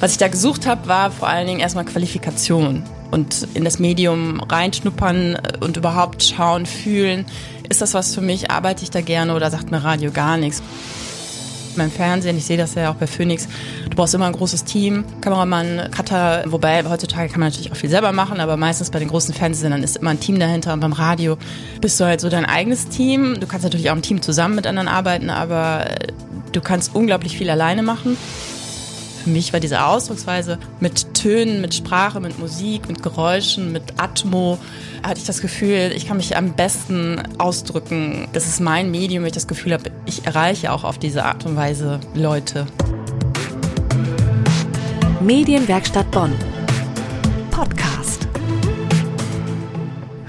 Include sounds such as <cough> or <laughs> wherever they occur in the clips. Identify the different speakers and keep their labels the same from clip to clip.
Speaker 1: Was ich da gesucht habe, war vor allen Dingen erstmal Qualifikation und in das Medium reinschnuppern und überhaupt schauen, fühlen, ist das was für mich, arbeite ich da gerne oder sagt mir Radio gar nichts. Beim Fernsehen, ich sehe das ja auch bei Phoenix, du brauchst immer ein großes Team, Kameramann, Cutter, wobei heutzutage kann man natürlich auch viel selber machen, aber meistens bei den großen Fernsehsendern ist immer ein Team dahinter und beim Radio bist du halt so dein eigenes Team. Du kannst natürlich auch im Team zusammen mit anderen arbeiten, aber du kannst unglaublich viel alleine machen. Für mich war diese Ausdrucksweise mit Tönen, mit Sprache, mit Musik, mit Geräuschen, mit Atmo, hatte ich das Gefühl, ich kann mich am besten ausdrücken. Das ist mein Medium, weil ich das Gefühl habe, ich erreiche auch auf diese Art und Weise Leute.
Speaker 2: Medienwerkstatt Bonn.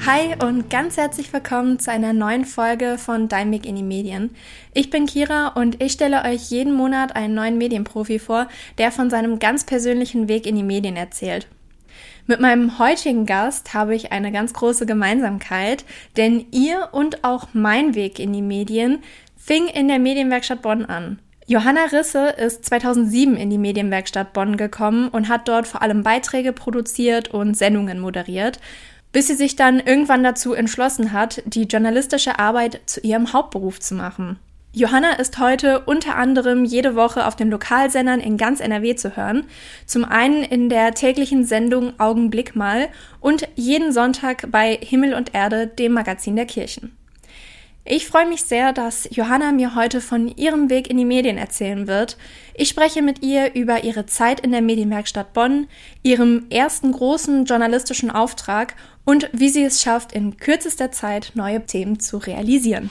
Speaker 3: Hi und ganz herzlich willkommen zu einer neuen Folge von Dein Weg in die Medien. Ich bin Kira und ich stelle euch jeden Monat einen neuen Medienprofi vor, der von seinem ganz persönlichen Weg in die Medien erzählt. Mit meinem heutigen Gast habe ich eine ganz große Gemeinsamkeit, denn ihr und auch mein Weg in die Medien fing in der Medienwerkstatt Bonn an. Johanna Risse ist 2007 in die Medienwerkstatt Bonn gekommen und hat dort vor allem Beiträge produziert und Sendungen moderiert bis sie sich dann irgendwann dazu entschlossen hat, die journalistische Arbeit zu ihrem Hauptberuf zu machen. Johanna ist heute unter anderem jede Woche auf den Lokalsendern in ganz NRW zu hören. Zum einen in der täglichen Sendung Augenblick mal und jeden Sonntag bei Himmel und Erde, dem Magazin der Kirchen. Ich freue mich sehr, dass Johanna mir heute von ihrem Weg in die Medien erzählen wird. Ich spreche mit ihr über ihre Zeit in der Medienwerkstatt Bonn, ihrem ersten großen journalistischen Auftrag und wie sie es schafft, in kürzester Zeit neue Themen zu realisieren.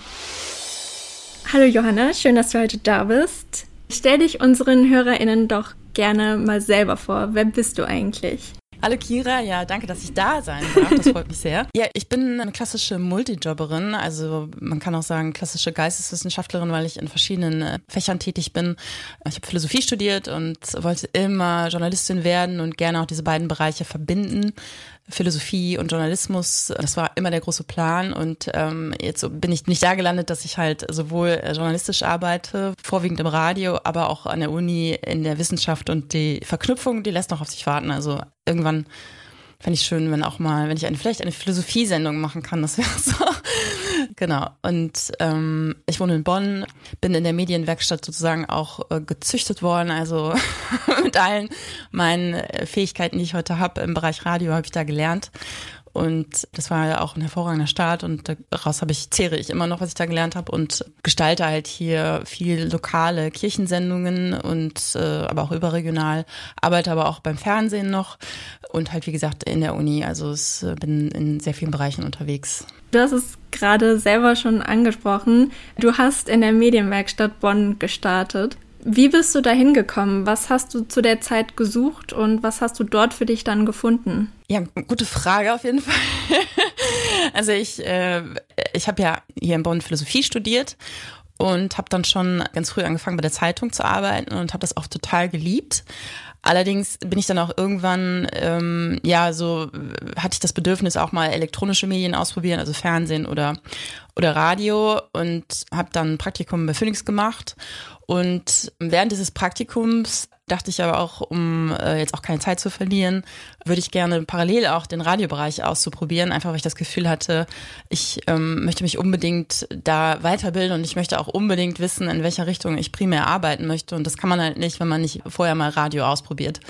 Speaker 3: Hallo Johanna, schön, dass du heute da bist. Stell dich unseren HörerInnen doch gerne mal selber vor. Wer bist du eigentlich?
Speaker 1: Hallo Kira, ja, danke, dass ich da sein darf. Das freut mich sehr. <laughs> Ja, ich bin eine klassische Multijobberin, also man kann auch sagen klassische Geisteswissenschaftlerin, weil ich in verschiedenen äh, Fächern tätig bin. Ich habe Philosophie studiert und wollte immer Journalistin werden und gerne auch diese beiden Bereiche verbinden. Philosophie und Journalismus, das war immer der große Plan und ähm, jetzt bin ich nicht da gelandet, dass ich halt sowohl journalistisch arbeite, vorwiegend im Radio, aber auch an der Uni in der Wissenschaft und die Verknüpfung, die lässt noch auf sich warten. Also irgendwann fände ich schön, wenn auch mal, wenn ich eine, vielleicht eine Philosophiesendung machen kann, das wäre <laughs> so. genau. Und ähm, ich wohne in Bonn, bin in der Medienwerkstatt sozusagen auch äh, gezüchtet worden. Also <laughs> mit allen meinen äh, Fähigkeiten, die ich heute habe im Bereich Radio, habe ich da gelernt. Und das war ja auch ein hervorragender Start und daraus habe ich, zehre ich immer noch, was ich da gelernt habe und gestalte halt hier viel lokale Kirchensendungen und äh, aber auch überregional, arbeite aber auch beim Fernsehen noch und halt wie gesagt in der Uni. Also es äh, bin in sehr vielen Bereichen unterwegs.
Speaker 3: Du hast es gerade selber schon angesprochen. Du hast in der Medienwerkstatt Bonn gestartet. Wie bist du da hingekommen? Was hast du zu der Zeit gesucht und was hast du dort für dich dann gefunden?
Speaker 1: Ja, gute Frage auf jeden Fall. <laughs> also ich, äh, ich habe ja hier in Bonn Philosophie studiert und habe dann schon ganz früh angefangen bei der Zeitung zu arbeiten und habe das auch total geliebt. Allerdings bin ich dann auch irgendwann, ähm, ja, so hatte ich das Bedürfnis, auch mal elektronische Medien ausprobieren, also Fernsehen oder, oder Radio und habe dann ein Praktikum bei Phoenix gemacht. Und während dieses Praktikums dachte ich aber auch, um äh, jetzt auch keine Zeit zu verlieren, würde ich gerne parallel auch den Radiobereich auszuprobieren, einfach weil ich das Gefühl hatte, ich ähm, möchte mich unbedingt da weiterbilden und ich möchte auch unbedingt wissen, in welcher Richtung ich primär arbeiten möchte. Und das kann man halt nicht, wenn man nicht vorher mal Radio ausprobiert.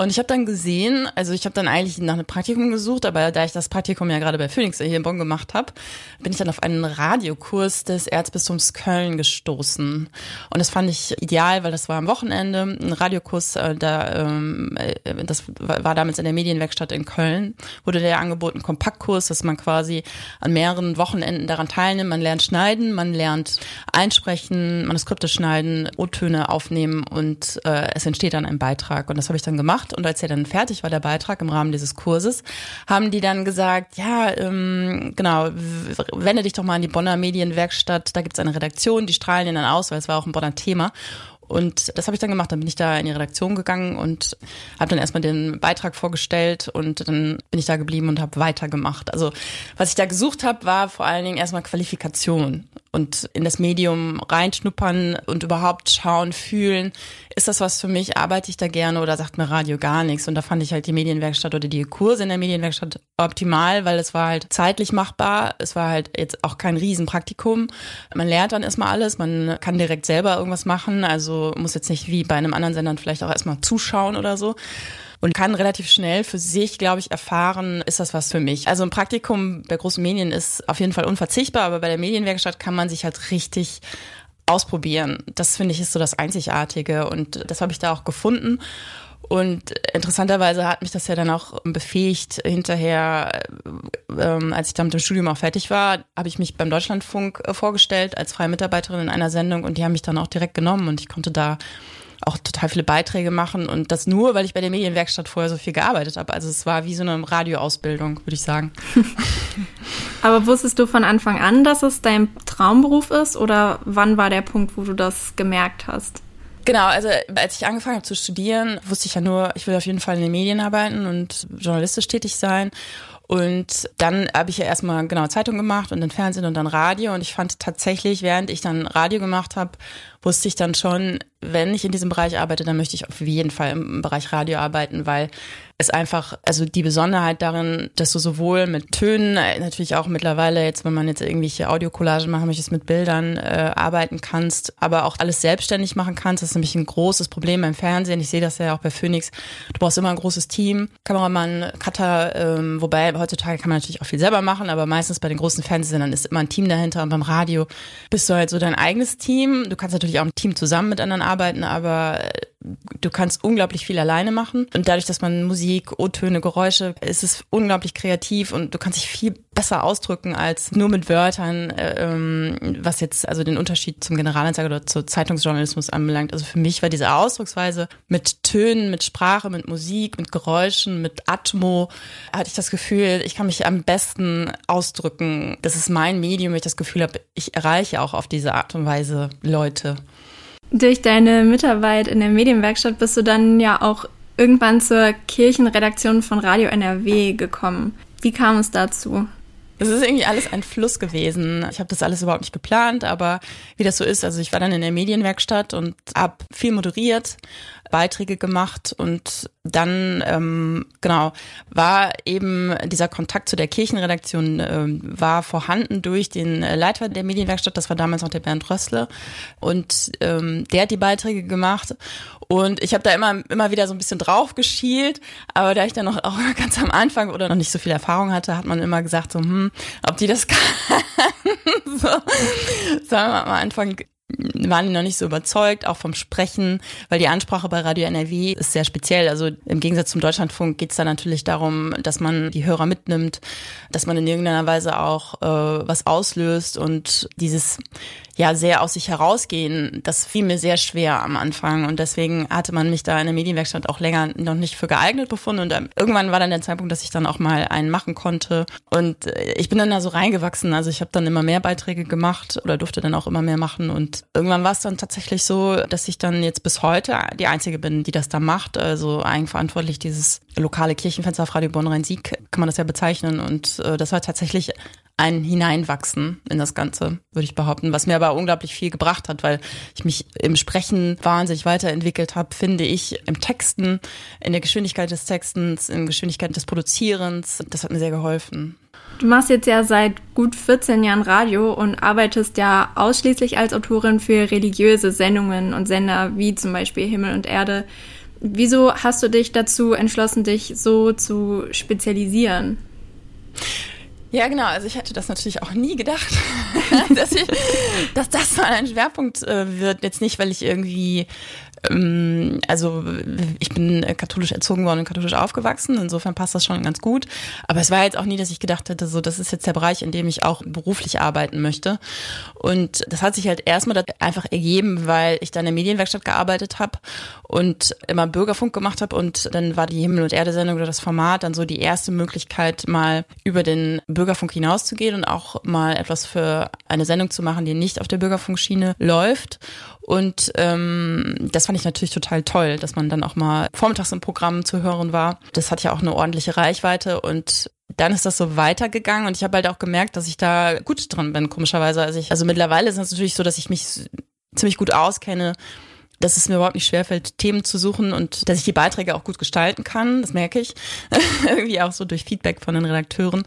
Speaker 1: Und ich habe dann gesehen, also ich habe dann eigentlich nach einem Praktikum gesucht, aber da ich das Praktikum ja gerade bei Phoenix hier in Bonn gemacht habe, bin ich dann auf einen Radiokurs des Erzbistums Köln gestoßen. Und das fand ich ideal, weil das war am Wochenende, ein Radiokurs, äh, da, ähm, äh, das war damals in der Medienwerkstatt in Köln, wurde der angeboten, Kompaktkurs, dass man quasi an mehreren Wochenenden daran teilnimmt. Man lernt schneiden, man lernt einsprechen, Manuskripte schneiden, O-Töne aufnehmen und äh, es entsteht dann ein Beitrag. Und das habe ich dann gemacht gemacht und als er dann fertig war, der Beitrag im Rahmen dieses Kurses, haben die dann gesagt, ja, ähm, genau, wende dich doch mal an die Bonner Medienwerkstatt, da gibt es eine Redaktion, die strahlen ihn dann aus, weil es war auch ein Bonner Thema. Und das habe ich dann gemacht. Dann bin ich da in die Redaktion gegangen und habe dann erstmal den Beitrag vorgestellt und dann bin ich da geblieben und habe weitergemacht. Also was ich da gesucht habe, war vor allen Dingen erstmal Qualifikation und in das Medium reinschnuppern und überhaupt schauen, fühlen, ist das was für mich, arbeite ich da gerne oder sagt mir Radio gar nichts? Und da fand ich halt die Medienwerkstatt oder die Kurse in der Medienwerkstatt optimal, weil es war halt zeitlich machbar, es war halt jetzt auch kein Riesenpraktikum. Man lernt dann erstmal alles, man kann direkt selber irgendwas machen, also muss jetzt nicht wie bei einem anderen Sender vielleicht auch erstmal zuschauen oder so und kann relativ schnell für sich, glaube ich, erfahren, ist das was für mich. Also ein Praktikum bei großen Medien ist auf jeden Fall unverzichtbar, aber bei der Medienwerkstatt kann man sich halt richtig ausprobieren. Das finde ich ist so das Einzigartige und das habe ich da auch gefunden. Und interessanterweise hat mich das ja dann auch befähigt, hinterher, ähm, als ich dann mit dem Studium auch fertig war, habe ich mich beim Deutschlandfunk äh, vorgestellt als freie Mitarbeiterin in einer Sendung und die haben mich dann auch direkt genommen und ich konnte da auch total viele Beiträge machen und das nur, weil ich bei der Medienwerkstatt vorher so viel gearbeitet habe. Also es war wie so eine Radioausbildung, würde ich sagen. <laughs>
Speaker 3: Aber wusstest du von Anfang an, dass es dein Traumberuf ist oder wann war der Punkt, wo du das gemerkt hast?
Speaker 1: Genau, also als ich angefangen habe zu studieren, wusste ich ja nur, ich will auf jeden Fall in den Medien arbeiten und journalistisch tätig sein. Und dann habe ich ja erstmal genau Zeitung gemacht und dann Fernsehen und dann Radio. Und ich fand tatsächlich, während ich dann Radio gemacht habe, wusste ich dann schon, wenn ich in diesem Bereich arbeite, dann möchte ich auf jeden Fall im Bereich Radio arbeiten, weil es einfach, also die Besonderheit darin, dass du sowohl mit Tönen, äh, natürlich auch mittlerweile jetzt, wenn man jetzt irgendwelche Audiocollagen machen möchtest, mit Bildern äh, arbeiten kannst, aber auch alles selbstständig machen kannst. Das ist nämlich ein großes Problem beim Fernsehen. Ich sehe das ja auch bei Phoenix. Du brauchst immer ein großes Team, Kameramann, Cutter, ähm, wobei heutzutage kann man natürlich auch viel selber machen, aber meistens bei den großen Fernsehsendern ist immer ein Team dahinter und beim Radio bist du halt so dein eigenes Team. Du kannst natürlich auch im Team zusammen mit anderen arbeiten, aber äh, du kannst unglaublich viel alleine machen. Und dadurch, dass man Musik, O-Töne, Geräusche, ist es unglaublich kreativ und du kannst dich viel besser ausdrücken als nur mit Wörtern, äh, ähm, was jetzt also den Unterschied zum Generalanzeiger oder zu Zeitungsjournalismus anbelangt. Also für mich war diese Ausdrucksweise mit Tönen, mit Sprache, mit Musik, mit Geräuschen, mit Atmo, hatte ich das Gefühl, ich kann mich am besten ausdrücken. Das ist mein Medium, weil ich das Gefühl habe, ich erreiche auch auf diese Art und Weise Leute.
Speaker 3: Durch deine Mitarbeit in der Medienwerkstatt bist du dann ja auch irgendwann zur Kirchenredaktion von Radio NRW gekommen. Wie kam es dazu?
Speaker 1: Es ist irgendwie alles ein Fluss gewesen. Ich habe das alles überhaupt nicht geplant, aber wie das so ist, also ich war dann in der Medienwerkstatt und habe viel moderiert, Beiträge gemacht und dann ähm, genau war eben dieser Kontakt zu der Kirchenredaktion ähm, war vorhanden durch den Leiter der Medienwerkstatt, das war damals noch der Bernd Rössle und ähm, der hat die Beiträge gemacht und ich habe da immer immer wieder so ein bisschen drauf geschielt, aber da ich dann noch auch <laughs> ganz am Anfang oder noch nicht so viel Erfahrung hatte, hat man immer gesagt so hm, ob die das <laughs> kann. so, sagen wir am Anfang waren die noch nicht so überzeugt, auch vom Sprechen, weil die Ansprache bei Radio NRW ist sehr speziell. Also im Gegensatz zum Deutschlandfunk geht es da natürlich darum, dass man die Hörer mitnimmt, dass man in irgendeiner Weise auch äh, was auslöst und dieses ja sehr aus sich herausgehen, das fiel mir sehr schwer am Anfang. Und deswegen hatte man mich da in der Medienwerkstatt auch länger noch nicht für geeignet befunden. Und ähm, irgendwann war dann der Zeitpunkt, dass ich dann auch mal einen machen konnte. Und äh, ich bin dann da so reingewachsen, also ich habe dann immer mehr Beiträge gemacht oder durfte dann auch immer mehr machen. Und irgendwann war es dann tatsächlich so, dass ich dann jetzt bis heute die einzige bin, die das da macht, also eigenverantwortlich dieses lokale Kirchenfenster auf Radio Bonn-Rhein-Sieg kann man das ja bezeichnen und äh, das war tatsächlich ein Hineinwachsen in das Ganze, würde ich behaupten, was mir aber unglaublich viel gebracht hat, weil ich mich im Sprechen wahnsinnig weiterentwickelt habe, finde ich, im Texten, in der Geschwindigkeit des Textens, in der Geschwindigkeit des Produzierens. Das hat mir sehr geholfen.
Speaker 3: Du machst jetzt ja seit gut 14 Jahren Radio und arbeitest ja ausschließlich als Autorin für religiöse Sendungen und Sender wie zum Beispiel Himmel und Erde. Wieso hast du dich dazu entschlossen, dich so zu spezialisieren?
Speaker 1: Ja, genau. Also ich hätte das natürlich auch nie gedacht, <laughs> dass, ich, dass das mal ein Schwerpunkt äh, wird. Jetzt nicht, weil ich irgendwie ähm, also ich bin katholisch erzogen worden und katholisch aufgewachsen, insofern passt das schon ganz gut. Aber es war jetzt auch nie, dass ich gedacht hätte, so das ist jetzt der Bereich, in dem ich auch beruflich arbeiten möchte. Und das hat sich halt erstmal einfach ergeben, weil ich dann in der Medienwerkstatt gearbeitet habe und immer Bürgerfunk gemacht habe und dann war die Himmel- und Erde-Sendung oder das Format dann so die erste Möglichkeit, mal über den Bürgerfunk hinauszugehen und auch mal etwas für eine Sendung zu machen, die nicht auf der Bürgerfunkschiene läuft. Und ähm, das fand ich natürlich total toll, dass man dann auch mal vormittags im Programm zu hören war. Das hat ja auch eine ordentliche Reichweite und dann ist das so weitergegangen und ich habe halt auch gemerkt, dass ich da gut dran bin, komischerweise. Also, ich, also mittlerweile ist es natürlich so, dass ich mich ziemlich gut auskenne, dass es mir überhaupt nicht schwerfällt, Themen zu suchen und dass ich die Beiträge auch gut gestalten kann. Das merke ich. <laughs> Irgendwie auch so durch Feedback von den Redakteuren.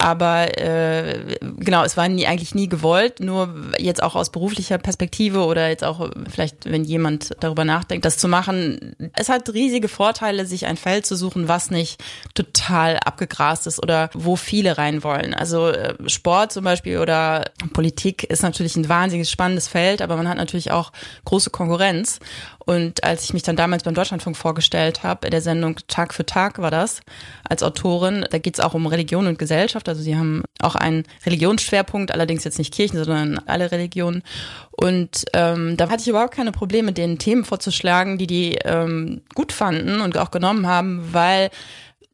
Speaker 1: Aber äh, genau, es war nie, eigentlich nie gewollt, nur jetzt auch aus beruflicher Perspektive oder jetzt auch vielleicht, wenn jemand darüber nachdenkt, das zu machen. Es hat riesige Vorteile, sich ein Feld zu suchen, was nicht total abgegrast ist oder wo viele rein wollen. Also äh, Sport zum Beispiel oder Politik ist natürlich ein wahnsinnig spannendes Feld, aber man hat natürlich auch große Konkurrenz. Und als ich mich dann damals beim Deutschlandfunk vorgestellt habe, in der Sendung Tag für Tag war das, als Autorin, da geht es auch um Religion und Gesellschaft. Also sie haben auch einen Religionsschwerpunkt, allerdings jetzt nicht Kirchen, sondern alle Religionen. Und ähm, da hatte ich überhaupt keine Probleme, den Themen vorzuschlagen, die die ähm, gut fanden und auch genommen haben, weil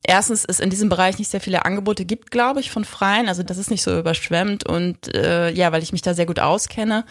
Speaker 1: erstens es in diesem Bereich nicht sehr viele Angebote gibt, glaube ich, von Freien. Also das ist nicht so überschwemmt und äh, ja, weil ich mich da sehr gut auskenne,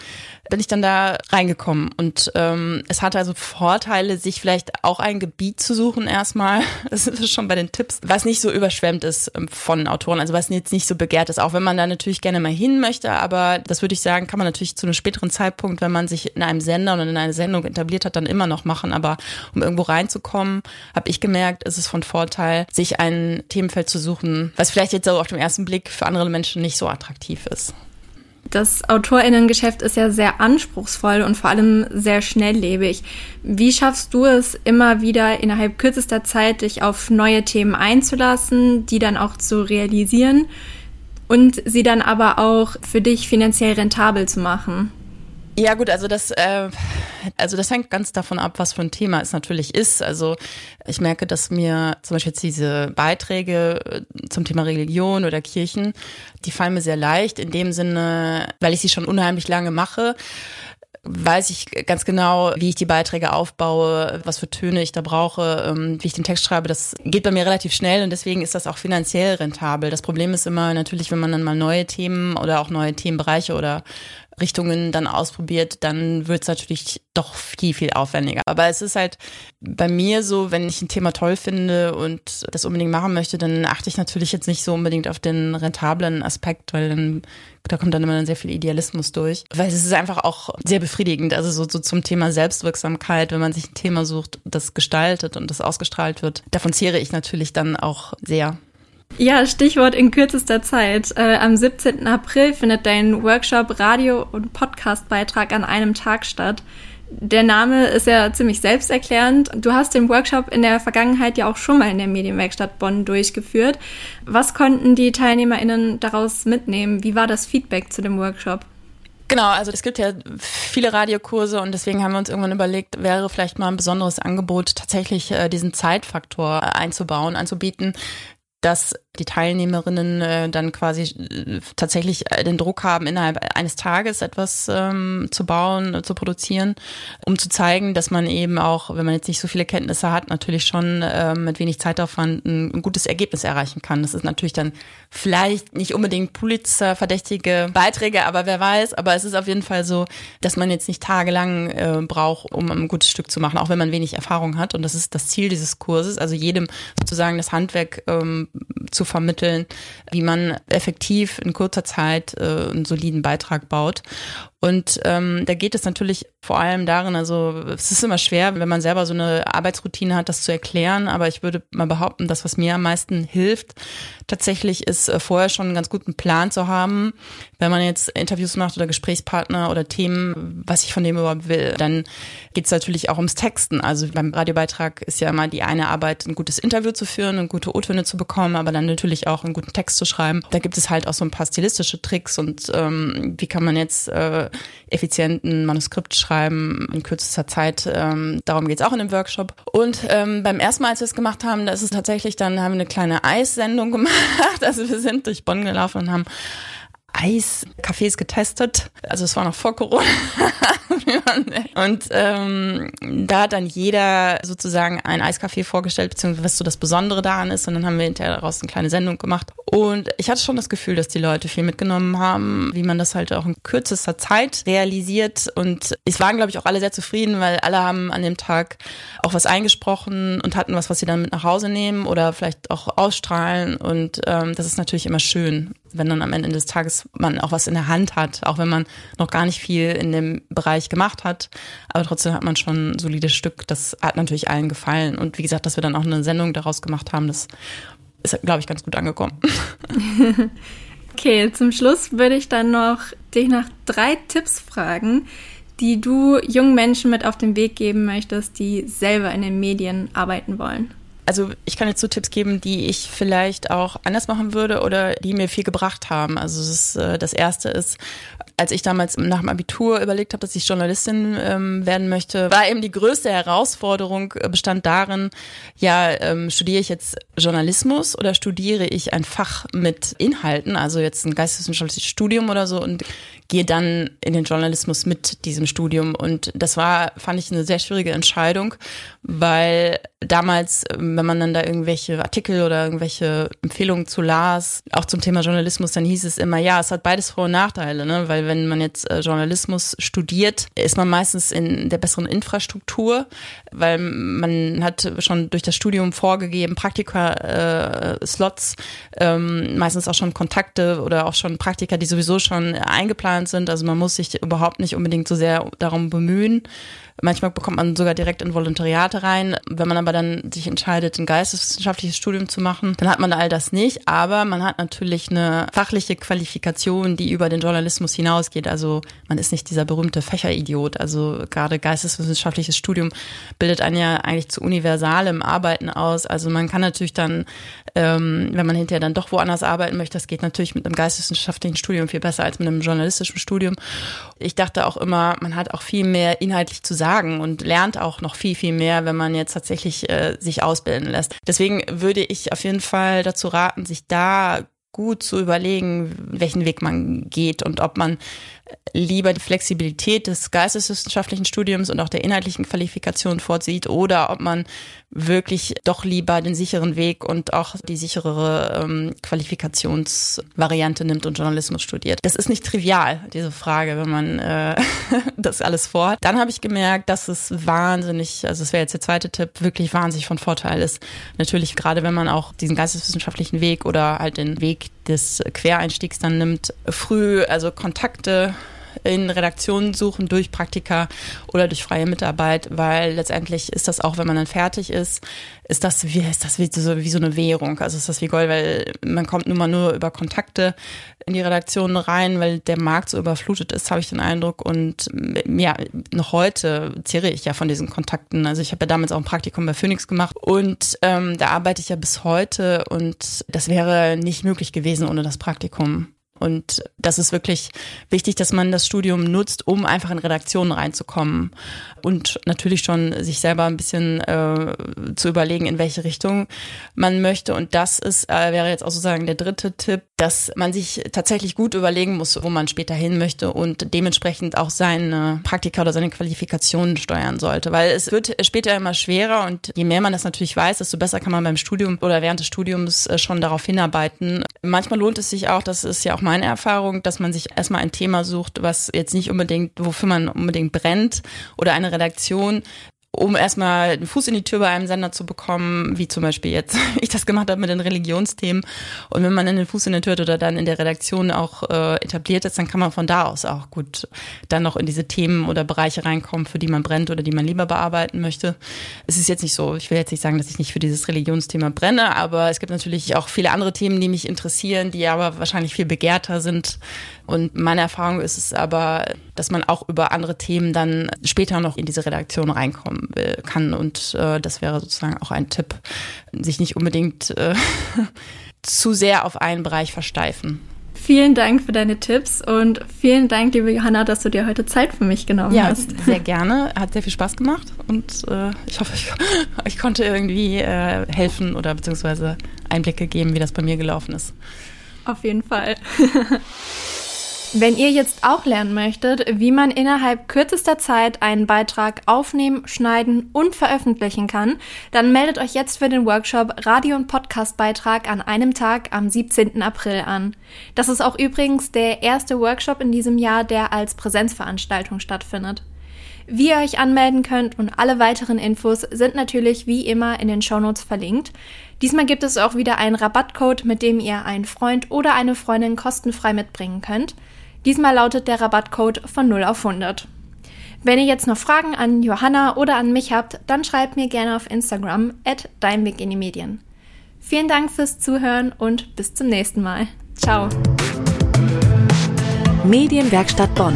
Speaker 1: bin ich dann da reingekommen. Und ähm, es hatte also Vorteile, sich vielleicht auch ein Gebiet zu suchen erstmal. <laughs> Das ist schon bei den Tipps, was nicht so überschwemmt ist ähm, von Autoren, also was jetzt nicht so begehrt ist, auch wenn man da natürlich gerne mal hin möchte. Aber das würde ich sagen, kann man natürlich zu einem späteren Zeitpunkt, wenn man sich in einem Sender oder in einer Sendung etabliert hat, dann immer noch machen. Aber um irgendwo reinzukommen, habe ich gemerkt, ist es von Vorteil, sich ein Themenfeld zu suchen, was vielleicht jetzt so auf den ersten Blick für andere Menschen nicht so attraktiv ist.
Speaker 3: Das Autorinnengeschäft ist ja sehr anspruchsvoll und vor allem sehr schnelllebig. Wie schaffst du es immer wieder innerhalb kürzester Zeit, dich auf neue Themen einzulassen, die dann auch zu realisieren und sie dann aber auch für dich finanziell rentabel zu machen?
Speaker 1: Ja gut, also das, äh, also das hängt ganz davon ab, was für ein Thema es natürlich ist. Also ich merke, dass mir zum Beispiel jetzt diese Beiträge äh, zum Thema Religion oder Kirchen, die fallen mir sehr leicht in dem Sinne, weil ich sie schon unheimlich lange mache weiß ich ganz genau, wie ich die Beiträge aufbaue, was für Töne ich da brauche, ähm, wie ich den Text schreibe. Das geht bei mir relativ schnell und deswegen ist das auch finanziell rentabel. Das Problem ist immer natürlich, wenn man dann mal neue Themen oder auch neue Themenbereiche oder Richtungen dann ausprobiert, dann wird es natürlich doch viel, viel aufwendiger. Aber es ist halt bei mir so, wenn ich ein Thema toll finde und das unbedingt machen möchte, dann achte ich natürlich jetzt nicht so unbedingt auf den rentablen Aspekt, weil dann da kommt dann immer sehr viel Idealismus durch. Weil es ist einfach auch sehr befriedigend. Also so, so zum Thema Selbstwirksamkeit, wenn man sich ein Thema sucht, das gestaltet und das ausgestrahlt wird. Davon zehre ich natürlich dann auch sehr.
Speaker 3: Ja, Stichwort in kürzester Zeit. Äh, am 17. April findet dein Workshop Radio- und Podcastbeitrag an einem Tag statt. Der Name ist ja ziemlich selbsterklärend. Du hast den Workshop in der Vergangenheit ja auch schon mal in der Medienwerkstatt Bonn durchgeführt. Was konnten die TeilnehmerInnen daraus mitnehmen? Wie war das Feedback zu dem Workshop?
Speaker 1: Genau, also es gibt ja viele Radiokurse und deswegen haben wir uns irgendwann überlegt, wäre vielleicht mal ein besonderes Angebot, tatsächlich äh, diesen Zeitfaktor einzubauen, anzubieten, dass die Teilnehmerinnen äh, dann quasi äh, tatsächlich äh, den Druck haben, innerhalb eines Tages etwas ähm, zu bauen, äh, zu produzieren, um zu zeigen, dass man eben auch, wenn man jetzt nicht so viele Kenntnisse hat, natürlich schon äh, mit wenig Zeitaufwand ein, ein gutes Ergebnis erreichen kann. Das ist natürlich dann vielleicht nicht unbedingt Pulitzer-verdächtige Beiträge, aber wer weiß. Aber es ist auf jeden Fall so, dass man jetzt nicht tagelang äh, braucht, um ein gutes Stück zu machen, auch wenn man wenig Erfahrung hat. Und das ist das Ziel dieses Kurses, also jedem sozusagen das Handwerk ähm, zu vermitteln, wie man effektiv in kurzer Zeit äh, einen soliden Beitrag baut. Und ähm, da geht es natürlich vor allem darin, also es ist immer schwer, wenn man selber so eine Arbeitsroutine hat, das zu erklären, aber ich würde mal behaupten, das, was mir am meisten hilft, tatsächlich ist äh, vorher schon einen ganz guten Plan zu haben, wenn man jetzt Interviews macht oder Gesprächspartner oder Themen, was ich von dem überhaupt will. Dann geht es natürlich auch ums Texten. Also beim Radiobeitrag ist ja immer die eine Arbeit, ein gutes Interview zu führen und gute O-Töne zu bekommen, aber dann natürlich auch einen guten Text zu schreiben. Da gibt es halt auch so ein paar stilistische Tricks und ähm, wie kann man jetzt äh, effizienten Manuskript schreiben in kürzester Zeit. Ähm, darum geht's auch in dem Workshop. Und ähm, beim ersten Mal, als wir es gemacht haben, da ist es tatsächlich, dann haben wir eine kleine Eissendung <laughs> gemacht. Also wir sind durch Bonn gelaufen und haben Eiscafés getestet. Also es war noch vor Corona. <laughs> und ähm, da hat dann jeder sozusagen ein Eiscafé vorgestellt, beziehungsweise was so das Besondere daran ist. Und dann haben wir hinterher daraus eine kleine Sendung gemacht. Und ich hatte schon das Gefühl, dass die Leute viel mitgenommen haben, wie man das halt auch in kürzester Zeit realisiert. Und es waren, glaube ich, auch alle sehr zufrieden, weil alle haben an dem Tag auch was eingesprochen und hatten was, was sie dann mit nach Hause nehmen oder vielleicht auch ausstrahlen. Und ähm, das ist natürlich immer schön, wenn dann am Ende des Tages man auch was in der Hand hat, auch wenn man noch gar nicht viel in dem Bereich gemacht hat. Aber trotzdem hat man schon ein solides Stück. Das hat natürlich allen gefallen. Und wie gesagt, dass wir dann auch eine Sendung daraus gemacht haben, das ist, glaube ich, ganz gut angekommen. <laughs>
Speaker 3: okay, zum Schluss würde ich dann noch dich nach drei Tipps fragen, die du jungen Menschen mit auf den Weg geben möchtest, die selber in den Medien arbeiten wollen.
Speaker 1: Also ich kann jetzt so Tipps geben, die ich vielleicht auch anders machen würde oder die mir viel gebracht haben. Also das, äh, das erste ist, als ich damals nach dem Abitur überlegt habe, dass ich Journalistin ähm, werden möchte, war eben die größte Herausforderung äh, bestand darin, ja, ähm, studiere ich jetzt Journalismus oder studiere ich ein Fach mit Inhalten, also jetzt ein geisteswissenschaftliches Studium oder so und gehe dann in den Journalismus mit diesem Studium. Und das war, fand ich, eine sehr schwierige Entscheidung, weil damals, wenn man dann da irgendwelche Artikel oder irgendwelche Empfehlungen zu las, auch zum Thema Journalismus, dann hieß es immer, ja, es hat beides Vor- und Nachteile, ne? weil wenn man jetzt äh, Journalismus studiert, ist man meistens in der besseren Infrastruktur, weil man hat schon durch das Studium vorgegeben, Praktika-Slots, äh, ähm, meistens auch schon Kontakte oder auch schon Praktika, die sowieso schon eingeplant sind. Also man muss sich überhaupt nicht unbedingt so sehr darum bemühen. Manchmal bekommt man sogar direkt in Volontariate rein. Wenn man aber dann sich entscheidet, ein geisteswissenschaftliches Studium zu machen, dann hat man all das nicht. Aber man hat natürlich eine fachliche Qualifikation, die über den Journalismus hinausgeht. Also man ist nicht dieser berühmte Fächeridiot. Also gerade geisteswissenschaftliches Studium bildet einen ja eigentlich zu universalem Arbeiten aus. Also man kann natürlich dann, ähm, wenn man hinterher dann doch woanders arbeiten möchte, das geht natürlich mit einem geisteswissenschaftlichen Studium viel besser als mit einem journalistischen Studium. Ich dachte auch immer, man hat auch viel mehr inhaltlich zu sagen und lernt auch noch viel, viel mehr, wenn man jetzt tatsächlich äh, sich ausbilden lässt. Deswegen würde ich auf jeden Fall dazu raten, sich da gut zu überlegen, welchen Weg man geht und ob man lieber die Flexibilität des geisteswissenschaftlichen Studiums und auch der inhaltlichen Qualifikation vorzieht oder ob man wirklich doch lieber den sicheren Weg und auch die sicherere ähm, Qualifikationsvariante nimmt und Journalismus studiert. Das ist nicht trivial, diese Frage, wenn man äh, <laughs> das alles vorhat. Dann habe ich gemerkt, dass es wahnsinnig, also es wäre jetzt der zweite Tipp, wirklich wahnsinnig von Vorteil ist. Natürlich gerade, wenn man auch diesen geisteswissenschaftlichen Weg oder halt den Weg des Quereinstiegs dann nimmt, früh also Kontakte in Redaktionen suchen durch Praktika oder durch freie Mitarbeit, weil letztendlich ist das auch, wenn man dann fertig ist, ist das wie ist das wie so, wie so eine Währung. Also ist das wie Gold, weil man kommt nun mal nur über Kontakte in die Redaktionen rein, weil der Markt so überflutet ist, habe ich den Eindruck. Und ja, noch heute zehre ich ja von diesen Kontakten. Also ich habe ja damals auch ein Praktikum bei Phoenix gemacht und ähm, da arbeite ich ja bis heute und das wäre nicht möglich gewesen ohne das Praktikum. Und das ist wirklich wichtig, dass man das Studium nutzt, um einfach in Redaktionen reinzukommen und natürlich schon sich selber ein bisschen äh, zu überlegen, in welche Richtung man möchte. Und das ist äh, wäre jetzt auch sozusagen der dritte Tipp, dass man sich tatsächlich gut überlegen muss, wo man später hin möchte und dementsprechend auch seine Praktika oder seine Qualifikationen steuern sollte, weil es wird später immer schwerer und je mehr man das natürlich weiß, desto besser kann man beim Studium oder während des Studiums äh, schon darauf hinarbeiten. Manchmal lohnt es sich auch, das ist ja auch meine Erfahrung, dass man sich erstmal ein Thema sucht, was jetzt nicht unbedingt, wofür man unbedingt brennt oder eine Redaktion, um erstmal einen Fuß in die Tür bei einem Sender zu bekommen, wie zum Beispiel jetzt <laughs> ich das gemacht habe mit den Religionsthemen. Und wenn man den Fuß in die Tür oder dann in der Redaktion auch äh, etabliert ist, dann kann man von da aus auch gut dann noch in diese Themen oder Bereiche reinkommen, für die man brennt oder die man lieber bearbeiten möchte. Es ist jetzt nicht so, ich will jetzt nicht sagen, dass ich nicht für dieses Religionsthema brenne, aber es gibt natürlich auch viele andere Themen, die mich interessieren, die aber wahrscheinlich viel begehrter sind. Und meine Erfahrung ist es aber, dass man auch über andere Themen dann später noch in diese Redaktion reinkommen will, kann. Und äh, das wäre sozusagen auch ein Tipp, sich nicht unbedingt äh, <laughs> zu sehr auf einen Bereich versteifen.
Speaker 3: Vielen Dank für deine Tipps und vielen Dank, liebe Johanna, dass du dir heute Zeit für mich genommen
Speaker 1: ja,
Speaker 3: hast.
Speaker 1: Ja, sehr gerne. Hat sehr viel Spaß gemacht und äh, ich hoffe, ich, <laughs> ich konnte irgendwie äh, helfen oder beziehungsweise Einblicke geben, wie das bei mir gelaufen ist.
Speaker 3: Auf jeden Fall. <laughs> Wenn ihr jetzt auch lernen möchtet, wie man innerhalb kürzester Zeit einen Beitrag aufnehmen, schneiden und veröffentlichen kann, dann meldet euch jetzt für den Workshop Radio- und Podcast-Beitrag an einem Tag am 17. April an. Das ist auch übrigens der erste Workshop in diesem Jahr, der als Präsenzveranstaltung stattfindet. Wie ihr euch anmelden könnt und alle weiteren Infos sind natürlich wie immer in den Shownotes verlinkt. Diesmal gibt es auch wieder einen Rabattcode, mit dem ihr einen Freund oder eine Freundin kostenfrei mitbringen könnt. Diesmal lautet der Rabattcode von 0 auf 100. Wenn ihr jetzt noch Fragen an Johanna oder an mich habt, dann schreibt mir gerne auf Instagram at Dein in die Medien. Vielen Dank fürs Zuhören und bis zum nächsten Mal. Ciao.
Speaker 2: Medienwerkstatt Bonn.